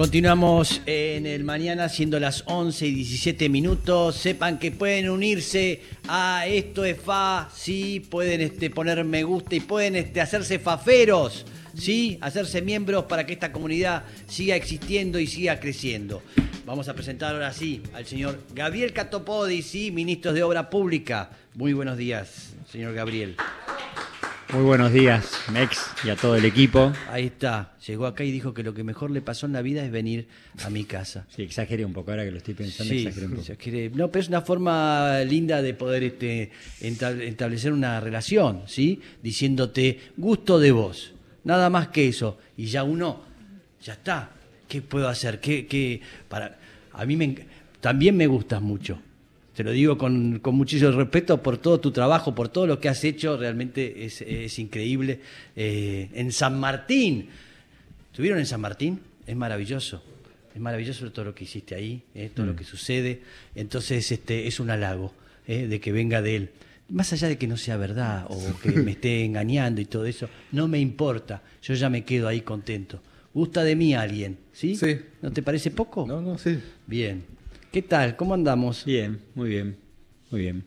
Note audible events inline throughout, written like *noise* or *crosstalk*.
Continuamos en el mañana siendo las 11 y 17 minutos. Sepan que pueden unirse a Esto es Fa, sí, pueden este, poner me gusta y pueden este, hacerse faferos, sí, hacerse miembros para que esta comunidad siga existiendo y siga creciendo. Vamos a presentar ahora sí al señor Gabriel Catopodi, sí, ministro de Obra Pública. Muy buenos días, señor Gabriel. Muy buenos días, Mex, y a todo el equipo. Ahí está, llegó acá y dijo que lo que mejor le pasó en la vida es venir a mi casa. Sí, exageré un poco, ahora que lo estoy pensando, Sí, exageré un poco. exageré. No, pero es una forma linda de poder este, establecer una relación, ¿sí? Diciéndote gusto de vos. Nada más que eso. Y ya uno, ya está. ¿Qué puedo hacer? ¿Qué, qué? Para, a mí me, también me gustas mucho. Te lo digo con, con muchísimo respeto por todo tu trabajo, por todo lo que has hecho. Realmente es, es increíble. Eh, en San Martín. ¿Estuvieron en San Martín? Es maravilloso. Es maravilloso todo lo que hiciste ahí, eh, todo lo que sucede. Entonces, este, es un halago eh, de que venga de él. Más allá de que no sea verdad o que *laughs* me esté engañando y todo eso, no me importa. Yo ya me quedo ahí contento. Gusta de mí alguien, ¿sí? Sí. ¿No te parece poco? No, no, sí. Bien. ¿Qué tal? ¿Cómo andamos? Bien, muy bien, muy bien.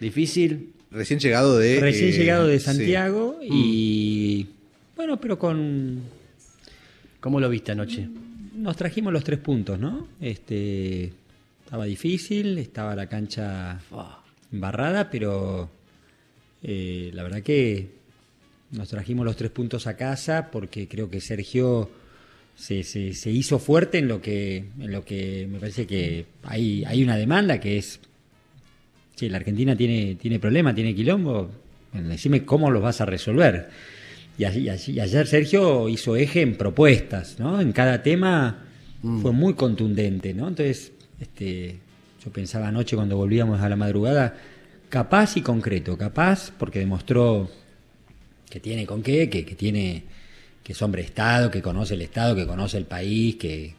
¿Difícil? Recién llegado de. Recién eh, llegado de sí. Santiago y bueno, pero con ¿Cómo lo viste anoche? nos trajimos los tres puntos, ¿no? Este estaba difícil, estaba la cancha embarrada, pero eh, la verdad que nos trajimos los tres puntos a casa porque creo que Sergio se, se- se hizo fuerte en lo que en lo que me parece que hay hay una demanda que es Sí, la Argentina tiene, tiene problemas, tiene quilombo. Bueno, decime cómo los vas a resolver. Y, así- y ayer Sergio hizo eje en propuestas, ¿no? En cada tema fue muy contundente, ¿no? Entonces, este, yo pensaba anoche cuando volvíamos a la madrugada, capaz y concreto, capaz, porque demostró que tiene con qué, que, que tiene, que es hombre de Estado, que conoce el Estado, que conoce el país, que,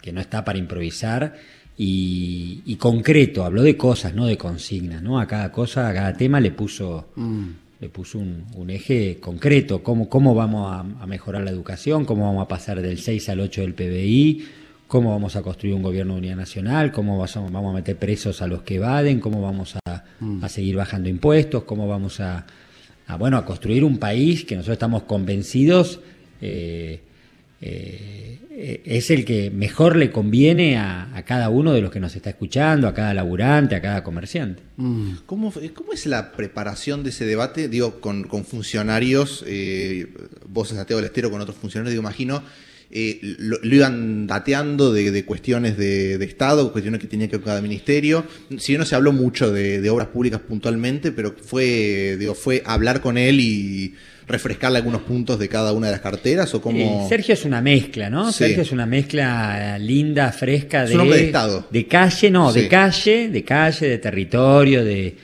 que no está para improvisar. Y, y concreto, habló de cosas, no de consignas, ¿no? A cada cosa, a cada tema le puso, le puso un, un eje concreto, cómo, cómo vamos a, a mejorar la educación, cómo vamos a pasar del 6 al 8 del PBI, cómo vamos a construir un gobierno de unidad nacional, cómo vas vamos a meter presos a los que evaden, cómo vamos a, a seguir bajando impuestos, cómo vamos a, a, bueno, a construir un país que nosotros estamos convencidos eh, eh, es el que mejor le conviene a, a cada uno de los que nos está escuchando, a cada laburante, a cada comerciante. ¿Cómo, fue- ¿Cómo es la preparación de ese debate? Digo, con, con funcionarios, eh, vos en Santiago del Estero con otros funcionarios, digo, imagino, eh, lo, lo iban dateando de, de cuestiones de, de Estado, cuestiones que tenía que ver con cada ministerio. Si bien no se habló mucho de, de obras públicas puntualmente, pero fue, digo, fue hablar con él y refrescarle algunos puntos de cada una de las carteras o cómo... Eh, Sergio es una mezcla, ¿no? Sí. Sergio es una mezcla linda, fresca Es de, un de Estado. de calle, no, Sí. de calle, de calle, de territorio, de,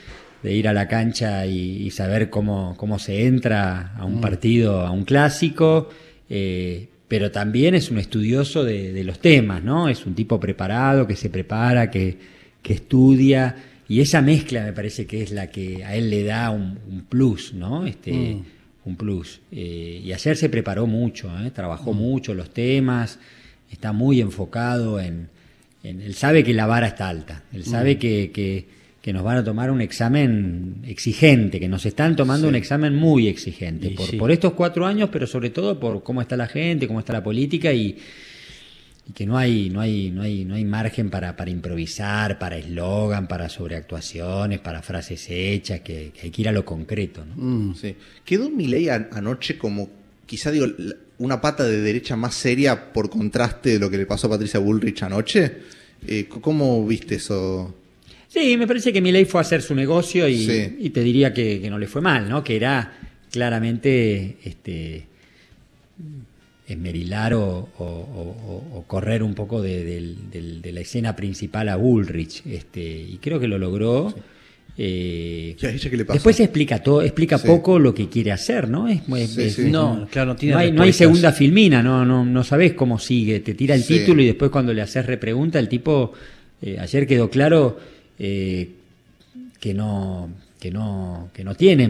de ir a la cancha y, y saber cómo, cómo se entra a un partido, a un clásico. eh, pero también es un estudioso de, de los temas, ¿no? Es un tipo preparado, que se prepara, que, que estudia. Y esa mezcla me parece que es la que a él le da un, un plus, ¿no? Este, Un plus. Eh, y ayer se preparó mucho, ¿eh? trabajó mucho los temas, está muy enfocado en, en- Él sabe que la vara está alta, él sabe que, que- que nos van a tomar un examen exigente, que nos están tomando un examen muy exigente, por, sí. por estos cuatro años, pero sobre todo por cómo está la gente, cómo está la política y, y que no hay, no hay, no hay, no hay margen para, para improvisar, para eslogan, para sobreactuaciones, para frases hechas, que, que hay que ir a lo concreto. ¿no? Sí. Quedó Milei an- anoche como, quizá digo, una pata de derecha más seria por contraste de lo que le pasó a Patricia Bullrich anoche. Eh, ¿Cómo viste eso? Sí, me parece que Milei fue a hacer su negocio y, Sí. y te diría que, que no le fue mal, ¿no? Que era claramente este, esmerilar o, o- o- o correr un poco de, la escena principal a Bullrich. Este, y creo que lo logró. Eh, ¿Y a ella qué le pasó? Después explica todo, explica Sí. poco lo que quiere hacer, ¿no? Es, Sí, sí. No, claro, no tiene no hay, no hay respuestas. segunda filmina, no, no, no sabes cómo sigue. Te tira el Sí. título y después cuando le haces repregunta, el tipo, eh, ayer quedó claro eh, que no, que no, que no tiene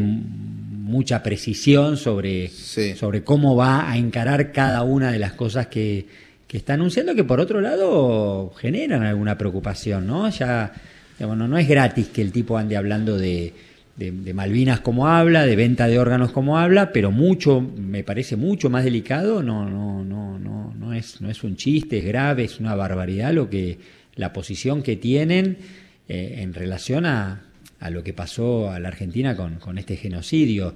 mucha precisión sobre, Sí. sobre cómo va a encarar cada una de las cosas que, que está anunciando que por otro lado generan alguna preocupación, ¿no? Ya, digamos, no, no es gratis que el tipo ande hablando de, de, de Malvinas como habla, de venta de órganos como habla, pero mucho, me parece mucho más delicado, no, no, no, no, no es, no es un chiste, es grave, es una barbaridad lo que, la posición que tienen eh, en relación a, a, lo que pasó a la Argentina con, con este genocidio.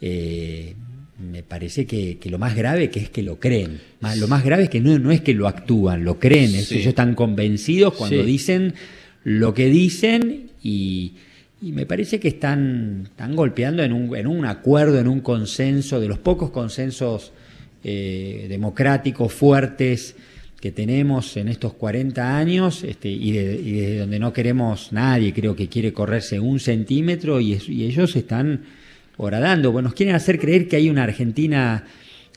Eh, me parece que, que, lo más grave que es que lo creen. Lo más grave es que no, no es que lo actúan, lo creen. Sí. Ellos están convencidos cuando sí. dicen lo que dicen y, y me parece que están, están golpeando en un, en un, acuerdo, en un consenso, de los pocos consensos eh, democráticos fuertes que tenemos en estos 40 años este, y, de, y de donde no queremos nadie, creo que quiere correrse un centímetro y, y ellos están horadando. Bueno, nos quieren hacer creer que hay una Argentina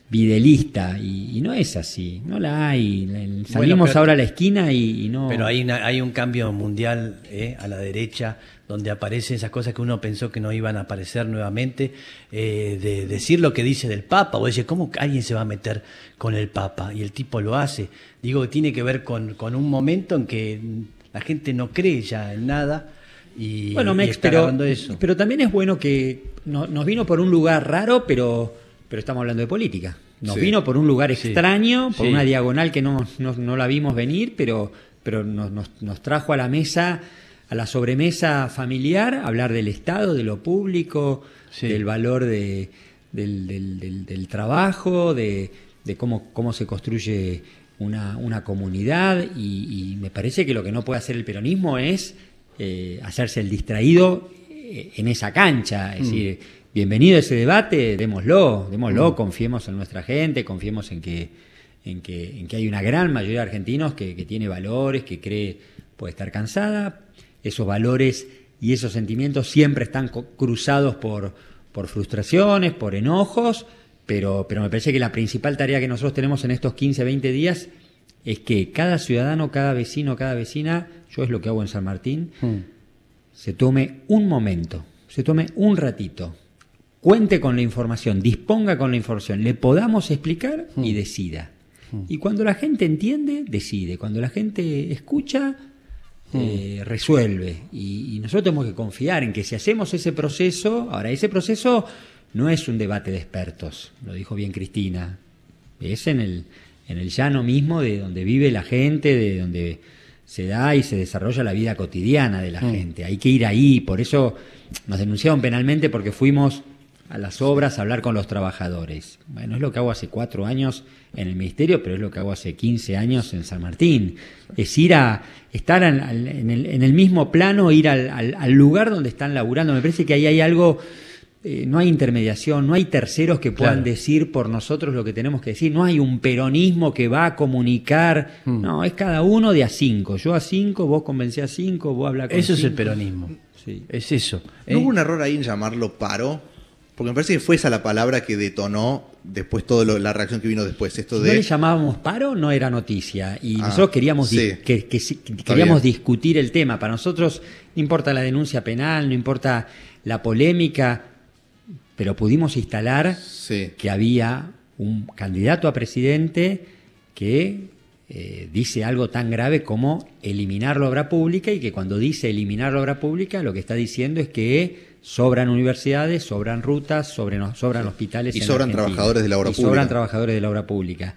videalista y, y, no es así, no la hay. Salimos bueno, ahora a la esquina y, y no. Pero hay, una, hay un cambio mundial eh, a la derecha donde aparecen esas cosas que uno pensó que no iban a aparecer nuevamente, eh, de decir lo que dice del Papa, o decir, ¿cómo alguien se va a meter con el Papa? Y el tipo lo hace. Digo que tiene que ver con, con un momento en que la gente no cree ya en nada. Y, bueno, Mex, y pero, eso. pero también es bueno que no, nos vino por un lugar raro, pero, pero estamos hablando de política. Nos sí. vino por un lugar extraño, sí. por sí. una diagonal que no, no, no, la vimos venir, pero, pero nos, nos, nos trajo a la mesa a la sobremesa familiar, hablar del Estado, de lo público, sí. del valor de, del, del, del, del, trabajo, de, de cómo, cómo, se construye una, una comunidad y, y, me parece que lo que no puede hacer el peronismo es eh, hacerse el distraído eh, en esa cancha, es mm. decir, bienvenido a ese debate, démoslo, démoslo, mm. confiemos en nuestra gente, confiemos en que, en que, en que hay una gran mayoría de argentinos que, que tiene valores, que cree puede estar cansada, esos valores y esos sentimientos siempre están cruzados por, por frustraciones, por enojos, pero, pero me parece que la principal tarea que nosotros tenemos en estos 15, 20 días es que cada ciudadano, cada vecino, cada vecina, yo es lo que hago en San Martín, mm. se tome un momento, se tome un ratito, cuente con la información, disponga con la información, le podamos explicar mm. y decida. Mm. Y cuando la gente entiende, decide. Cuando la gente escucha, eh, resuelve. Y, y, nosotros tenemos que confiar en que si hacemos ese proceso, ahora ese proceso no es un debate de expertos, lo dijo bien Cristina, es en el, en el llano mismo de donde vive la gente, de donde se da y se desarrolla la vida cotidiana de la mm. gente. Hay que ir ahí, por eso nos denunciaron penalmente porque fuimos a las obras a hablar con los trabajadores. Bueno, es lo que hago hace cuatro años en el ministerio, pero es lo que hago hace 15 años en San Martín. Es ir a estar en, en, el, en el, mismo plano, ir al, al, al, lugar donde están laburando. Me parece que ahí hay algo, eh, no hay intermediación, no hay terceros que puedan claro. decir por nosotros lo que tenemos que decir, no hay un peronismo que va a comunicar, mm. no, es cada uno de a cinco. Yo a cinco, vos convencés a cinco, vos hablas con Eso cinco. es el peronismo. Sí. Es eso. ¿No ¿eh? hubo un error ahí en llamarlo paro? Porque me parece que fue esa la palabra que detonó después toda la reacción que vino después. Esto si de... no le llamábamos paro, no era noticia. Y ah, nosotros queríamos, sí. que, que, que, queríamos discutir el tema. Para nosotros no importa la denuncia penal, no importa la polémica, pero pudimos instalar sí. que había un candidato a presidente que eh, dice algo tan grave como eliminar la obra pública y que cuando dice eliminar la obra pública lo que está diciendo es que sobran universidades, sobran rutas, sobran, sobran hospitales. Y sobran Argentina, trabajadores de la obra y pública. sobran trabajadores de la obra pública.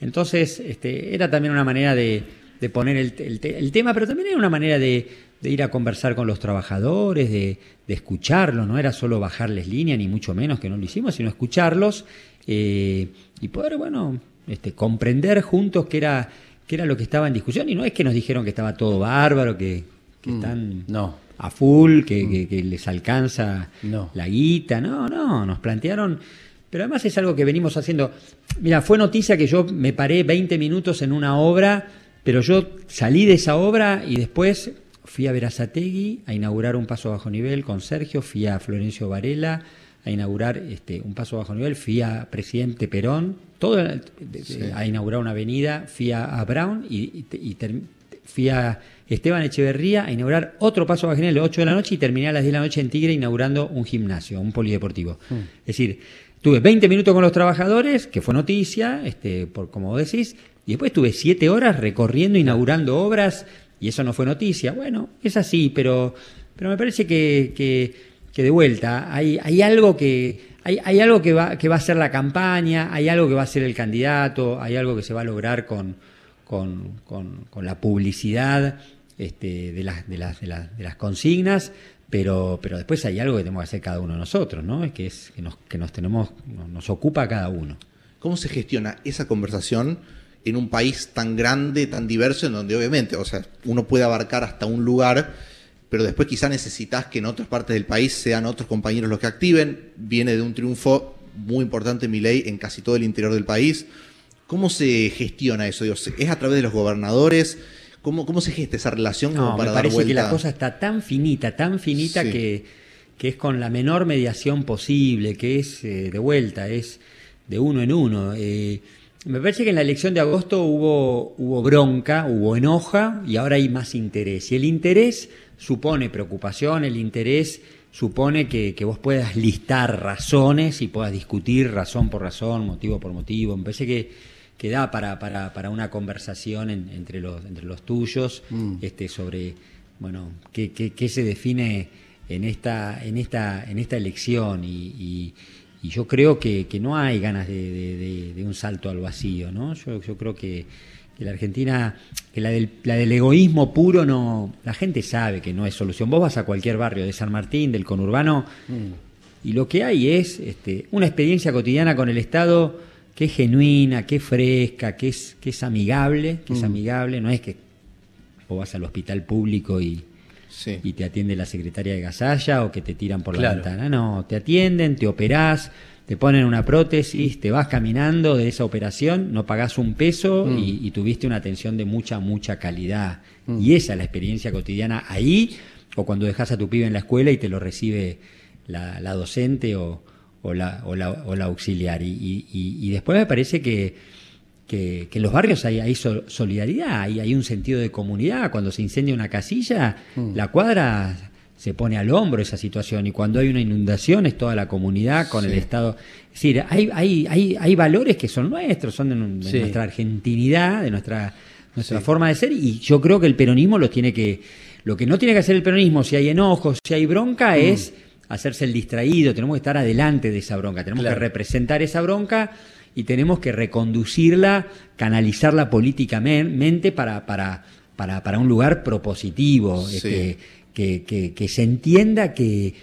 Entonces, este, era también una manera de, de poner el, el, el, tema, pero también era una manera de, de ir a conversar con los trabajadores, de, de, escucharlos, no era solo bajarles línea, ni mucho menos que no lo hicimos, sino escucharlos eh, y poder, bueno, este, comprender juntos qué era, qué era lo que estaba en discusión. Y no es que nos dijeron que estaba todo bárbaro, que, que mm, están... No a full, que, que, que les alcanza no. la guita. No, no, nos plantearon. Pero además es algo que venimos haciendo. Mira, fue noticia que yo me paré 20 minutos en una obra, pero yo salí de esa obra y después fui a Verazategui a inaugurar un paso bajo nivel con Sergio, fui a Florencio Varela a inaugurar este, un paso bajo nivel, fui a Presidente Perón, todo sí. a inaugurar una avenida, fui a, a Brown y, y, y fui a Esteban Echeverría a inaugurar otro paso nivel a las 8 de la noche y terminé a las 10 de la noche en Tigre inaugurando un gimnasio, un polideportivo. Mm. Es decir, tuve 20 minutos con los trabajadores, que fue noticia, este, por como decís, Y después estuve siete horas recorriendo, inaugurando obras, y eso no fue noticia. Bueno, es así, pero, pero me parece que, que, que de vuelta hay, hay algo que hay, hay, algo que va, que va a ser la campaña, hay algo que va a ser el candidato, hay algo que se va a lograr con, con, con, la publicidad este, de, las, de, las, de, las, consignas, pero, pero después hay algo que tenemos que hacer cada uno de nosotros, ¿no? Es que, es, que, nos, que nos, tenemos, nos ocupa cada uno. ¿Cómo se gestiona esa conversación en un país tan grande, tan diverso, en donde obviamente, o sea, uno puede abarcar hasta un lugar, pero después quizá necesitas que en otras partes del país sean otros compañeros los que activen. Viene de un triunfo muy importante mi ley en casi todo el interior del país. ¿Cómo se gestiona eso? ¿Es a través de los gobernadores? ¿Cómo, cómo se gesta esa relación como no, para me parece dar que la cosa está tan finita, tan finita Sí. que, que es con la menor mediación posible, que es eh, de vuelta, es de uno en uno. Eh, me parece que en la elección de agosto hubo, hubo bronca, hubo enoja y ahora hay más interés. Y el interés supone preocupación, el interés supone que, que vos puedas listar razones y puedas discutir razón por razón, motivo por motivo. Me parece que, que da para, para, para una conversación en- entre, los, entre los tuyos este, sobre bueno qué, qué- qué se define en esta, en esta, en esta elección y, y- y yo creo que, que no hay ganas de, de- de- de un salto al vacío, ¿no? Yo, yo creo que, que la Argentina, que la del, la del egoísmo puro no, la gente sabe que no es solución. Vos vas a cualquier barrio de San Martín, del conurbano, y lo que hay es este, una experiencia cotidiana con el Estado que es genuina, que es fresca, que es, que es amigable, que es amigable, no es que vos vas al hospital público y, Sí. y te atiende la secretaria de Gasalla o que te tiran por Claro. la ventana. No, te atienden, te operás, te ponen una prótesis, te vas caminando de esa operación, no pagás un peso Mm. y, y tuviste una atención de mucha, mucha calidad. Y esa es la experiencia cotidiana ahí o cuando dejas a tu pibe en la escuela y te lo recibe la, la docente o, o la, o, la, o la auxiliar. Y, y- y- después me parece que, que, que en los barrios hay, hay sol- solidaridad, hay, hay un sentido de comunidad. Cuando se incendia una casilla, la cuadra se pone al hombro esa situación y cuando hay una inundación es toda la comunidad con Sí. el Estado. Es decir, hay, hay, hay, hay valores que son nuestros, son de, nu- de Sí. nuestra argentinidad, de nuestra, nuestra Sí. forma de ser y yo creo que el peronismo lo tiene que... Lo que no tiene que hacer el peronismo, si hay enojos, si hay bronca, es hacerse el distraído, tenemos que estar adelante de esa bronca, tenemos Claro. que representar esa bronca y tenemos que reconducirla, canalizarla políticamente para, para, para, para un lugar propositivo, Sí. este, que, que- que se entienda que,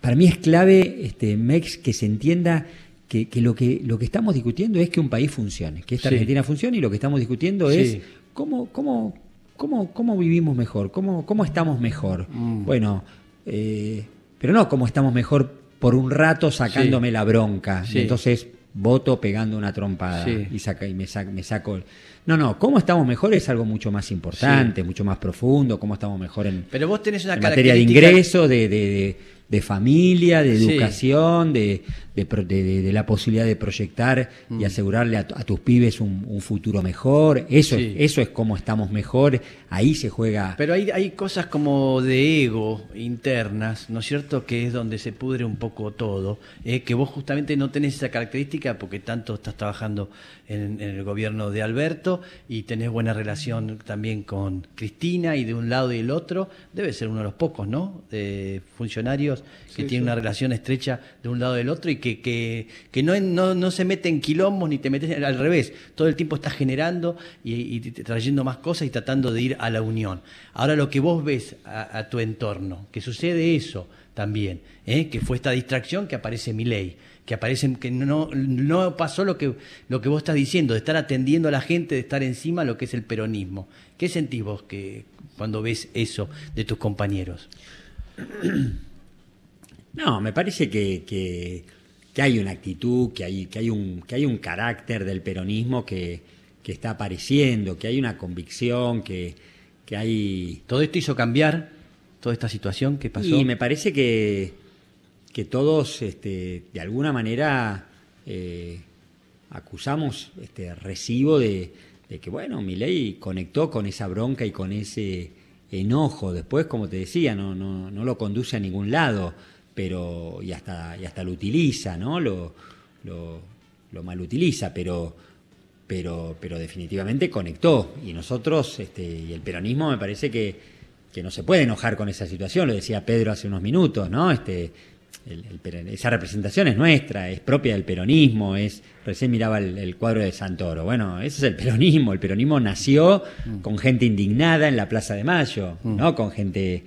para mí es clave, este, Mex, que se entienda que, que lo que lo que estamos discutiendo es que un país funcione, que esta Sí. Argentina funcione y lo que estamos discutiendo Sí. es cómo, cómo, cómo, cómo vivimos mejor, cómo, cómo estamos mejor. Mm. Bueno, eh, pero no cómo estamos mejor por un rato sacándome Sí. la bronca. Sí. Y entonces voto pegando una trompada Sí. y, saca, y me, me saco... No, no, cómo estamos mejor es algo mucho más importante, mucho más profundo, cómo estamos mejor en, Pero vos tenés una en materia de ingreso, de, de, de- de familia, de Sí. educación, de, de, la posibilidad de proyectar Mm. y asegurarle a, tu- a tus pibes un, un futuro mejor. Eso, Sí. es, eso es cómo estamos mejor. Ahí se juega. Pero hay, hay cosas como de ego internas, ¿no es cierto? Que es donde se pudre un poco todo. eh, que vos justamente no tenés esa característica porque tanto estás trabajando en, en el gobierno de Alberto y tenés buena relación también con Cristina y de un lado y del otro. Debe ser uno de los pocos, ¿no? De funcionarios que Sí, tienen sí. una relación estrecha de un lado y del otro y que, que, que no, no, no se mete en quilombos ni te metes al revés. Todo el tiempo estás generando y, trayendo más cosas y tratando de ir a la unión. Ahora lo que vos ves a, a tu entorno, que sucede eso también, ¿eh? que fue esta distracción que aparece mi ley que aparece que no, no pasó lo que, lo que vos estás diciendo, de estar atendiendo a la gente, de estar encima de lo que es el peronismo. ¿Qué sentís vos que, cuando ves eso de tus compañeros? *clears throat* No, me parece que, que, que hay una actitud, que hay, que hay un, que hay un carácter del peronismo que, que está apareciendo, que hay una convicción, que, que hay ¿Todo esto hizo cambiar toda esta situación que pasó? Y me parece que, que todos, este, de alguna manera, eh, acusamos este recibo de, que, bueno, Milei conectó con esa bronca y con ese enojo. Después, como te decía, no, no, no lo conduce a ningún lado, pero y hasta, y hasta lo utiliza, ¿no? Lo, lo, lo malutiliza, pero, pero, pero definitivamente conectó. Y nosotros, este, y el peronismo me parece que, que no se puede enojar con esa situación, lo decía Pedro hace unos minutos, ¿no? Este, esa representación es nuestra, es propia del peronismo, es recién miraba el, cuadro de Santoro. Bueno, ese es el peronismo. El peronismo nació mm. con gente indignada en la Plaza de Mayo, mm. ¿no? Con gente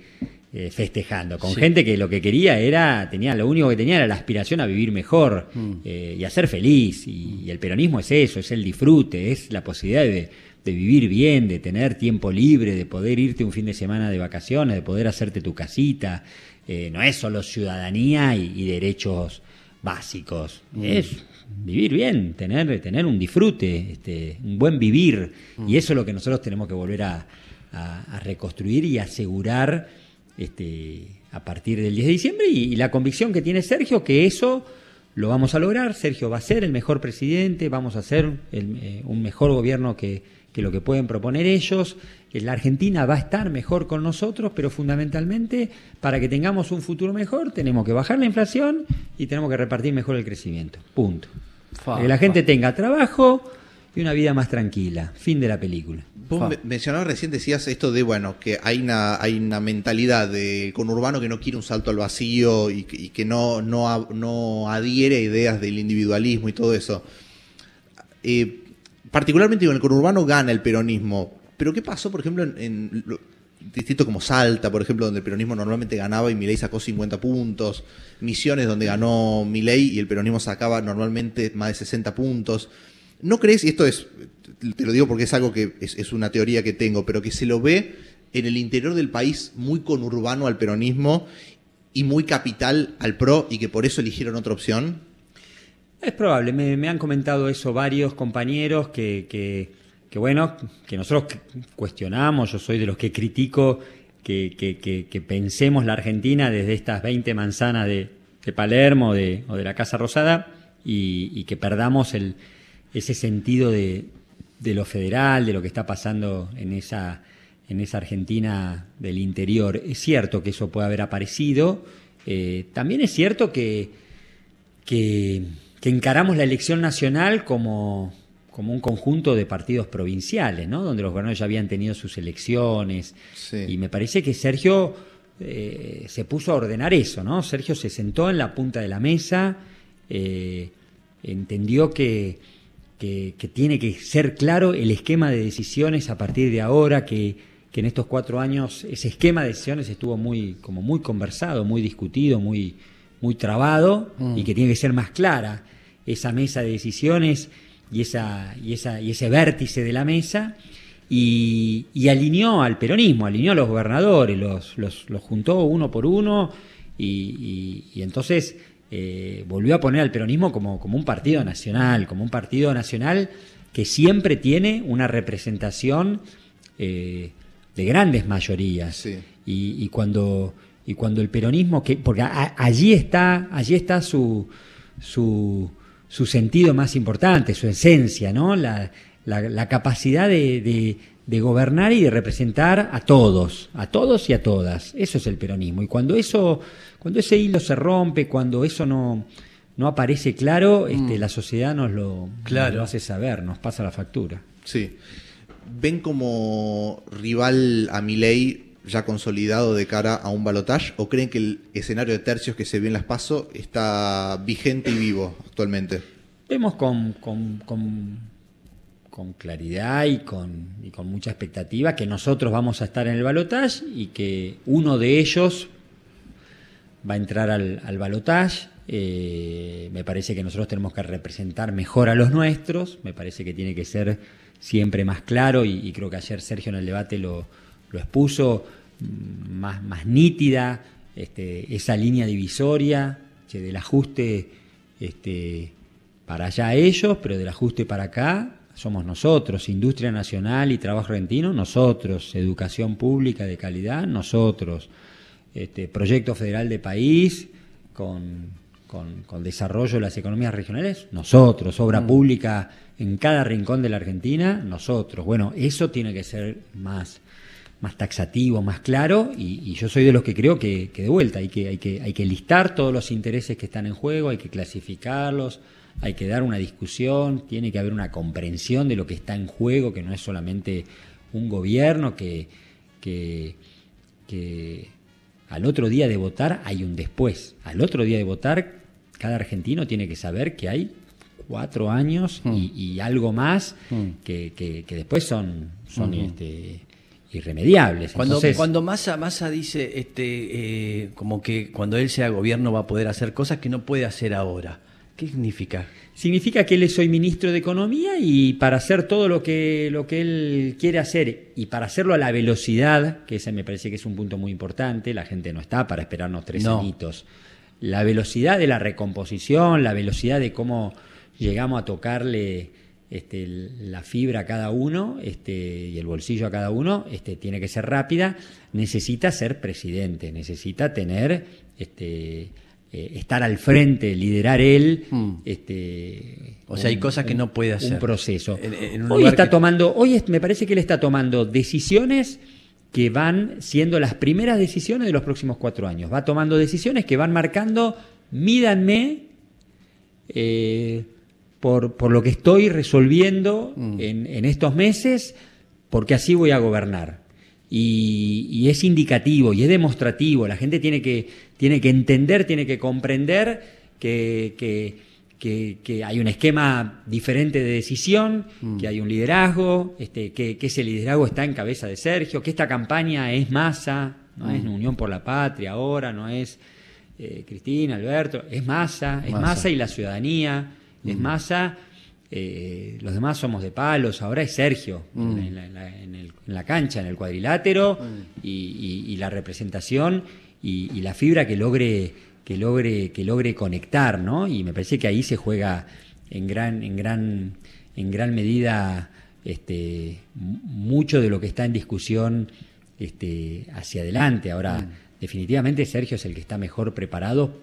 eh, festejando, con gente que lo que quería era, tenía, lo único que tenía era la aspiración a vivir mejor mm. eh, y a ser feliz. Y, el peronismo es eso, es el disfrute, es la posibilidad de, de vivir bien, de tener tiempo libre, de poder irte un fin de semana de vacaciones, de poder hacerte tu casita, eh, no es solo ciudadanía y, derechos básicos, mm. es vivir bien, tener, tener un disfrute, este, un buen vivir. Mm. Y eso es lo que nosotros tenemos que volver a, reconstruir y asegurar este, a partir del 10 de diciembre. Y, la convicción que tiene Sergio que eso lo vamos a lograr. Sergio va a ser el mejor presidente, vamos a hacer eh, un mejor gobierno que, que lo que pueden proponer ellos. La Argentina va a estar mejor con nosotros, pero fundamentalmente para que tengamos un futuro mejor tenemos que bajar la inflación y tenemos que repartir mejor el crecimiento. Punto. que la gente tenga trabajo y una vida más tranquila. Fin de la película. Vos mencionabas recién, decías esto de, bueno, que hay una, hay una mentalidad de conurbano que no quiere un salto al vacío y, que no, no, no adhiere a ideas del individualismo y todo eso. Eh, particularmente con el conurbano gana el peronismo. Pero ¿qué pasó, por ejemplo, en, distritos como Salta, por ejemplo, donde el peronismo normalmente ganaba y Milei sacó 50 puntos, Misiones donde ganó Milei y el peronismo sacaba normalmente más de 60 puntos. ¿No crees, y esto es, te lo digo porque es algo que es, una teoría que tengo, pero que se lo ve en el interior del país muy conurbano al peronismo y muy capital al PRO y que por eso eligieron otra opción? Es probable, me, han comentado eso varios compañeros que, que, bueno, que nosotros cuestionamos, yo soy de los que critico que, pensemos la Argentina desde estas 20 manzanas de, Palermo o de la Casa Rosada y, que perdamos ese sentido de, lo federal, de lo que está pasando en esa, en esa Argentina del interior. Es cierto que eso puede haber aparecido, eh, también es cierto que, que que encaramos la elección nacional como, como un conjunto de partidos provinciales, ¿no? donde los gobernadores ya habían tenido sus elecciones. Y me parece que Sergio eh, se puso a ordenar eso, ¿no? Sergio se sentó en la punta de la mesa, eh, entendió que, que, tiene que ser claro el esquema de decisiones a partir de ahora, que, que en estos cuatro años ese esquema de decisiones estuvo muy, como muy conversado, muy discutido, muy muy trabado y que tiene que ser más clara esa mesa de decisiones y, esa, y, esa, y ese vértice de la mesa. Y, alineó al peronismo, alineó a los gobernadores, los, los, juntó uno por uno y, entonces eh, volvió a poner al peronismo como, como un partido nacional, como un partido nacional que siempre tiene una representación eh, de grandes mayorías. y, cuando y cuando el peronismo, que, porque allí está, allí está su, su, su, sentido más importante, su esencia, ¿no? La, la, capacidad de, de, gobernar y de representar a todos, a todos y a todas. Eso es el peronismo. Y cuando eso, cuando ese hilo se rompe, cuando eso no, no aparece claro, este, mm. la sociedad nos lo, claro. nos lo hace saber, nos pasa la factura. Sí. ¿Ven como rival a mi ley ya consolidado de cara a un balotaje o creen que el escenario de tercios que se vio en las PASO está vigente y vivo actualmente? Vemos con, con, con, claridad y con, y con mucha expectativa que nosotros vamos a estar en el balotaje y que uno de ellos va a entrar al, al balotaje. Eh, me parece que nosotros tenemos que representar mejor a los nuestros, me parece que tiene que ser siempre más claro y, y creo que ayer Sergio en el debate lo, lo expuso más, más nítida, este, esa línea divisoria del ajuste este, para allá ellos, pero del ajuste para acá somos nosotros, industria nacional y trabajo argentino, nosotros, educación pública de calidad, nosotros, este, proyecto federal de país con, con, desarrollo de las economías regionales, nosotros, obra mm. pública en cada rincón de la Argentina, nosotros. Bueno, eso tiene que ser más más taxativo, más claro, y, yo soy de los que creo que, de vuelta hay que, hay, que, hay que listar todos los intereses que están en juego, hay que clasificarlos, hay que dar una discusión, tiene que haber una comprensión de lo que está en juego, que no es solamente un gobierno, que, que, que al otro día de votar hay un después. Al otro día de votar, cada argentino tiene que saber que hay cuatro años y, Mm. y algo más Mm. que, que- que después son, son este, irremediables. Cuando, Entonces, cuando Massa, Massa dice este, eh, como que cuando él sea gobierno va a poder hacer cosas que no puede hacer ahora. ¿Qué significa? Significa que él es hoy ministro de Economía y para hacer todo lo que, lo que él quiere hacer y para hacerlo a la velocidad, que ese me parece que es un punto muy importante, la gente no está para esperarnos tres No. añitos. La velocidad de la recomposición, la velocidad de cómo llegamos a tocarle este, la fibra a cada uno este, y el bolsillo a cada uno, este, tiene que ser rápida, necesita ser presidente, necesita tener este, eh, estar al frente, liderar él, Mm. este, O sea, hay cosas que no puede hacer. Un proceso. En- en un hoy está que- tomando, hoy es- me parece que él está tomando decisiones que van siendo las primeras decisiones de los próximos cuatro años. Va tomando decisiones que van marcando, mídanme eh, por, por lo que estoy resolviendo Mm. en, en estos meses, porque así voy a gobernar. Y, y es indicativo y es demostrativo. La gente tiene que, tiene que entender, tiene que comprender que, que- que- que hay un esquema diferente de decisión, Mm. que hay un liderazgo, este, que, que ese liderazgo está en cabeza de Sergio, que esta campaña es masa, no Mm. es Unión por la Patria ahora, no es eh, Cristina, Alberto, es masa, es masa y la ciudadanía, es masa. eh, los demás somos de palos, ahora es Sergio Mm. en, la, en la- en el- en la cancha, en el cuadrilátero y, y- y la representación y, y la fibra que logre que logre que logre conectar, ¿no? Y me parece que ahí se juega en gran en gran en gran medida este mucho de lo que está en discusión este hacia adelante. Ahora definitivamente Sergio es el que está mejor preparado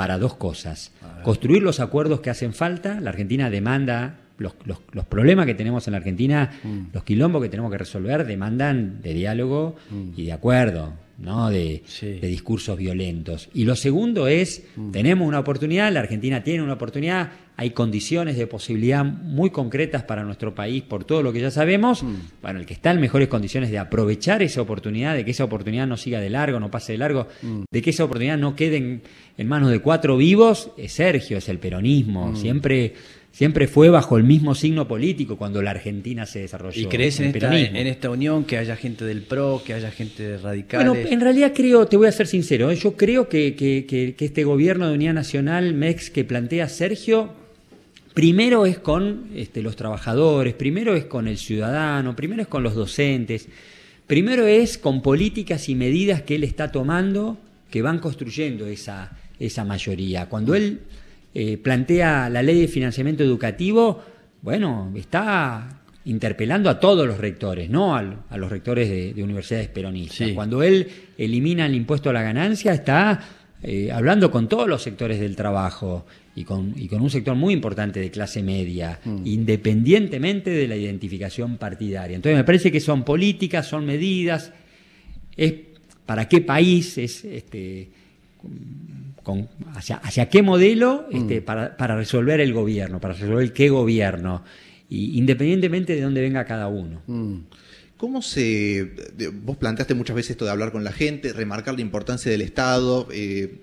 para dos cosas. Construir los acuerdos que hacen falta. La Argentina demanda los, los- los problemas que tenemos en la Argentina, los quilombos que tenemos que resolver, demandan de diálogo y de acuerdo, no de, Sí. de discursos violentos. Y lo segundo es, tenemos una oportunidad, la Argentina tiene una oportunidad, hay condiciones de posibilidad muy concretas para nuestro país por todo lo que ya sabemos. Bueno, el que está en mejores condiciones de aprovechar esa oportunidad, de que esa oportunidad no siga de largo, no pase de largo, de que esa oportunidad no quede en, en manos de cuatro vivos, es Sergio, es el peronismo. Siempre, siempre fue bajo el mismo signo político cuando la Argentina se desarrolló. ¿Y crees en esta, en esta unión que haya gente del PRO, que haya gente de radicales? Bueno, en realidad creo, te voy a ser sincero, ¿eh? yo creo que, que- que- que este gobierno de unidad nacional, MEX, que plantea Sergio, primero es con este, los trabajadores, primero es con el ciudadano, primero es con los docentes, primero es con políticas y medidas que él está tomando que van construyendo esa, esa mayoría. Cuando él eh, plantea la ley de financiamiento educativo, bueno, está interpelando a todos los rectores, no al- a, los rectores de, de universidades peronistas. Sí. Cuando él elimina el impuesto a la ganancia, está eh, hablando con todos los sectores del trabajo y con, y con un sector muy importante de clase media, independientemente de la identificación partidaria. Entonces me parece que son políticas, son medidas, es para qué país, es este, con- hacia, hacia qué modelo este, para, para resolver el gobierno, para resolver qué gobierno, y independientemente de dónde venga cada uno. Mm. ¿Cómo se... Vos planteaste muchas veces esto de hablar con la gente, remarcar la importancia del Estado. eh,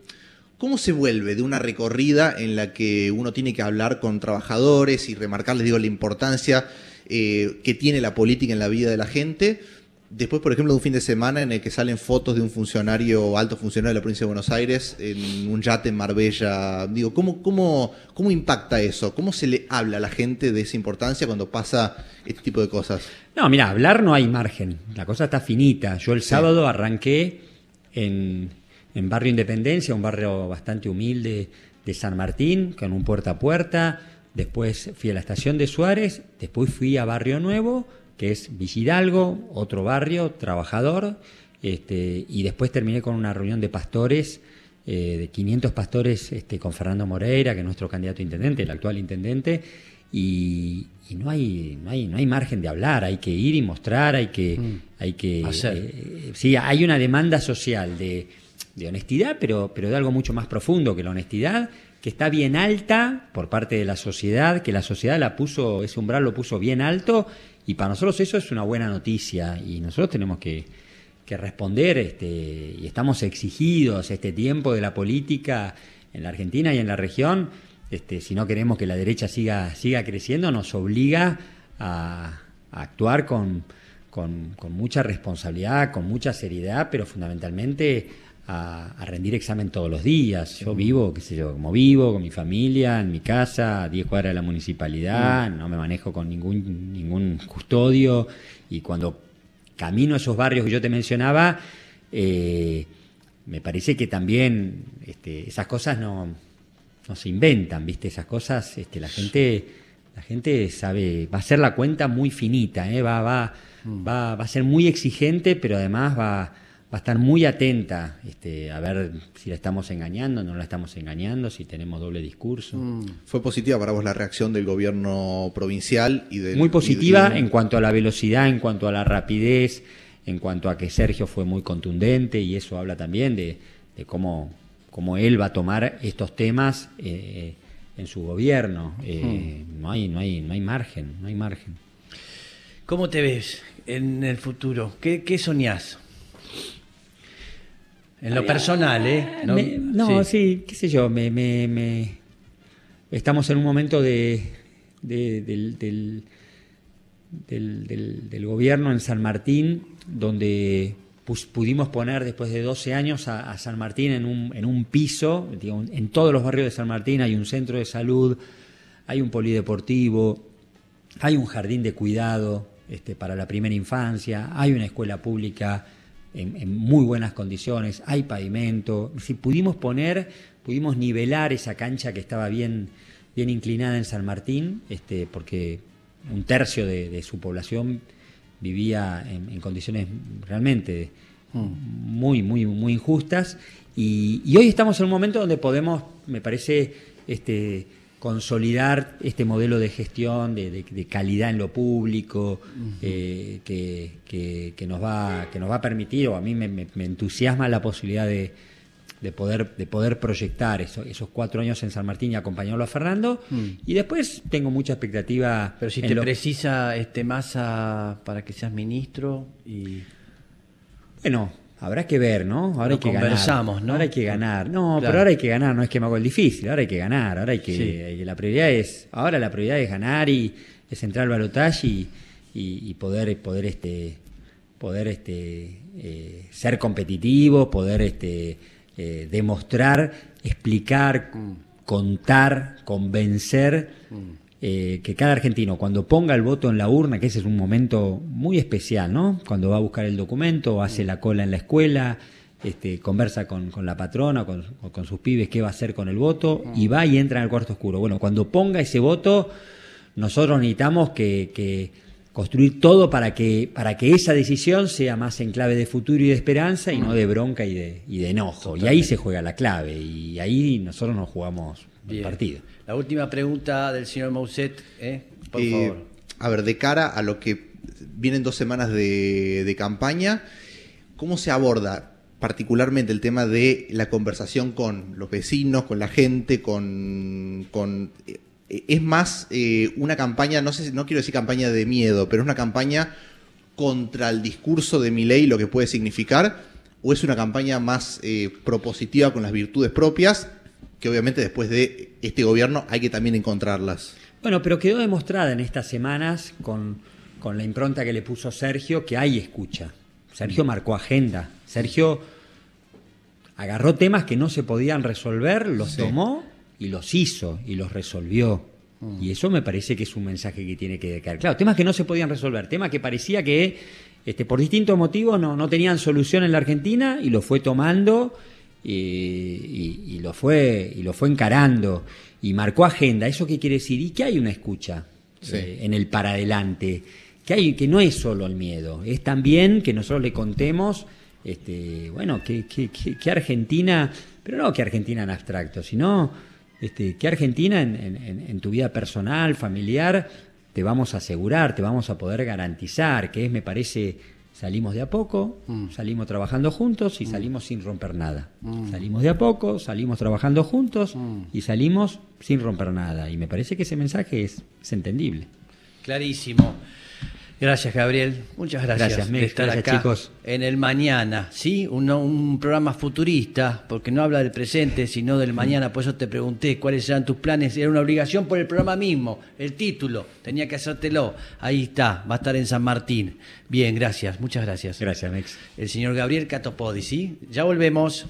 ¿Cómo se vuelve de una recorrida en la que uno tiene que hablar con trabajadores y remarcarles, digo, la importancia eh, que tiene la política en la vida de la gente? Después, por ejemplo, de un fin de semana en el que salen fotos de un funcionario, alto funcionario de la provincia de Buenos Aires, en un yate en Marbella. Digo, ¿cómo, cómo, cómo impacta eso? ¿Cómo se le habla a la gente de esa importancia cuando pasa este tipo de cosas? No, mira, hablar no hay margen, la cosa está finita. Yo el Sí. sábado arranqué en, en Barrio Independencia, un barrio bastante humilde de San Martín, con un puerta a puerta. Después fui a la estación de Suárez, después fui a Barrio Nuevo, que es Villadalgo, otro barrio, trabajador, este, y después terminé con una reunión de pastores, eh, de 500 pastores este, con Fernando Moreira, que es nuestro candidato a intendente, el actual intendente, y, y no, hay, no, hay, no hay margen de hablar, hay que ir y mostrar, hay que... Hay que Hacer. eh, sí, hay una demanda social de, de honestidad, pero, pero de algo mucho más profundo que la honestidad, que está bien alta por parte de la sociedad, que la sociedad la puso, ese umbral lo puso bien alto, y para nosotros eso es una buena noticia, y nosotros tenemos que, que responder, este, y estamos exigidos este tiempo de la política en la Argentina y en la región, este, si no queremos que la derecha siga, siga creciendo, nos obliga a, a actuar con, con, con, mucha responsabilidad, con mucha seriedad, pero fundamentalmente a, a, rendir examen todos los días. Yo vivo, qué sé yo, como vivo, con mi familia, en mi casa, a 10 cuadras de la municipalidad, mm. no me manejo con ningún, ningún custodio y cuando camino a esos barrios que yo te mencionaba, eh, me parece que también este, esas cosas no, no se inventan, ¿viste? Esas cosas, este, la gente, la gente sabe, va a ser la cuenta muy finita, ¿eh? va, va, mm. va, va a ser muy exigente, pero además va va a estar muy atenta este, a ver si la estamos engañando, no la estamos engañando, si tenemos doble discurso. Mm. ¿Fue positiva para vos la reacción del gobierno provincial? y del, Muy positiva y, en cuanto a la velocidad, en cuanto a la rapidez, en cuanto a que Sergio fue muy contundente y eso habla también de, de cómo, cómo, él va a tomar estos temas eh, en su gobierno. Eh, mm. no, hay, no, hay, no hay margen, no hay margen. ¿Cómo te ves en el futuro? ¿Qué, qué soñás? En lo personal, ¿eh? No, me, no sí. sí. qué sé yo, me, me, me, estamos en un momento de, de del, del, del, del, gobierno en San Martín, donde pudimos poner después de 12 años a, a San Martín en un, en un piso, en todos los barrios de San Martín hay un centro de salud, hay un polideportivo, hay un jardín de cuidado este, para la primera infancia, hay una escuela pública en, en, muy buenas condiciones, hay pavimento. Si pudimos poner, pudimos nivelar esa cancha que estaba bien, bien inclinada en San Martín, este, porque un tercio de, de su población vivía en, en condiciones realmente muy, muy, muy injustas. Y, y, hoy estamos en un momento donde podemos, me parece, este, consolidar este modelo de gestión, de, de, de calidad en lo público, uh -huh. eh, que, que, que, nos va, que nos va a permitir, o a mí me, me, me entusiasma la posibilidad de, de, poder, de poder proyectar eso, esos cuatro años en San Martín y acompañarlo a Fernando. Mm. Y después tengo mucha expectativa. Pero si te lo... precisa este Massa para que seas ministro y... Bueno, Habrá que ver, ¿no? Ahora Lo hay que conversamos, ganar. ¿no? Ahora hay que ganar. No, Claro. pero ahora hay que ganar, no es que me hago el difícil, ahora hay que ganar, ahora hay que. Sí. La prioridad es. Ahora la prioridad es ganar y es entrar al balotaje y, y, y poder, poder este poder este eh, ser competitivo, poder este eh, demostrar, explicar, contar, convencer eh, que cada argentino cuando ponga el voto en la urna, que ese es un momento muy especial, ¿no? Cuando va a buscar el documento, hace la cola en la escuela, este, conversa con, con la patrona con, o con sus pibes qué va a hacer con el voto y va y entra en el cuarto oscuro. Bueno, cuando ponga ese voto, nosotros necesitamos que, que construir todo para que, para que esa decisión sea más en clave de futuro y de esperanza y no de bronca y de, y de enojo. Y ahí se juega la clave y ahí nosotros nos jugamos Bien. el partido. La última pregunta del señor Mousset, ¿eh? por Eh, favor. a ver, de cara a lo que vienen dos semanas de, de campaña, ¿cómo se aborda particularmente el tema de la conversación con los vecinos, con la gente, con... con eh, es más eh, una campaña, no sé, no quiero decir campaña de miedo, pero es una campaña contra el discurso de Milei, lo que puede significar, o es una campaña más eh, propositiva con las virtudes propias, que obviamente después de este gobierno hay que también encontrarlas. Bueno, pero quedó demostrada en estas semanas con, con la impronta que le puso Sergio que hay escucha. Sergio marcó agenda. Sergio agarró temas que no se podían resolver, los Sí. tomó y los hizo y los resolvió. Y eso me parece que es un mensaje que tiene que quedar claro. Temas que no se podían resolver, temas que parecía que este, por distintos motivos no, no tenían solución en la Argentina y lo fue tomando y, y- y lo fue, y lo fue encarando y marcó agenda. ¿Eso qué quiere decir? ¿Y que hay una escucha Sí. eh, en el para adelante? Que, hay, que no es solo el miedo, es también que nosotros le contemos, este, bueno, que, que, que- que Argentina, pero no que Argentina en abstracto, sino este, que Argentina en, en- en- en tu vida personal, familiar, te vamos a asegurar, te vamos a poder garantizar, que es, me parece, Salimos de a poco, Mm. salimos trabajando juntos y salimos sin romper nada. Salimos de a poco, salimos trabajando juntos Mm. y salimos sin romper nada. Y me parece que ese mensaje es, es entendible. Clarísimo. Gracias, Gabriel. Muchas gracias, Gracias, estar Gracias, acá chicos. en el mañana, ¿sí? Un, un programa futurista, porque no habla del presente, sino del mañana. Por eso te pregunté cuáles eran tus planes. Era una obligación por el programa mismo, el título. Tenía que hacértelo. Ahí está, va a estar en San Martín. Bien, gracias, muchas gracias. Gracias, Mex. El señor Gabriel Catopodi, ¿sí? Ya volvemos.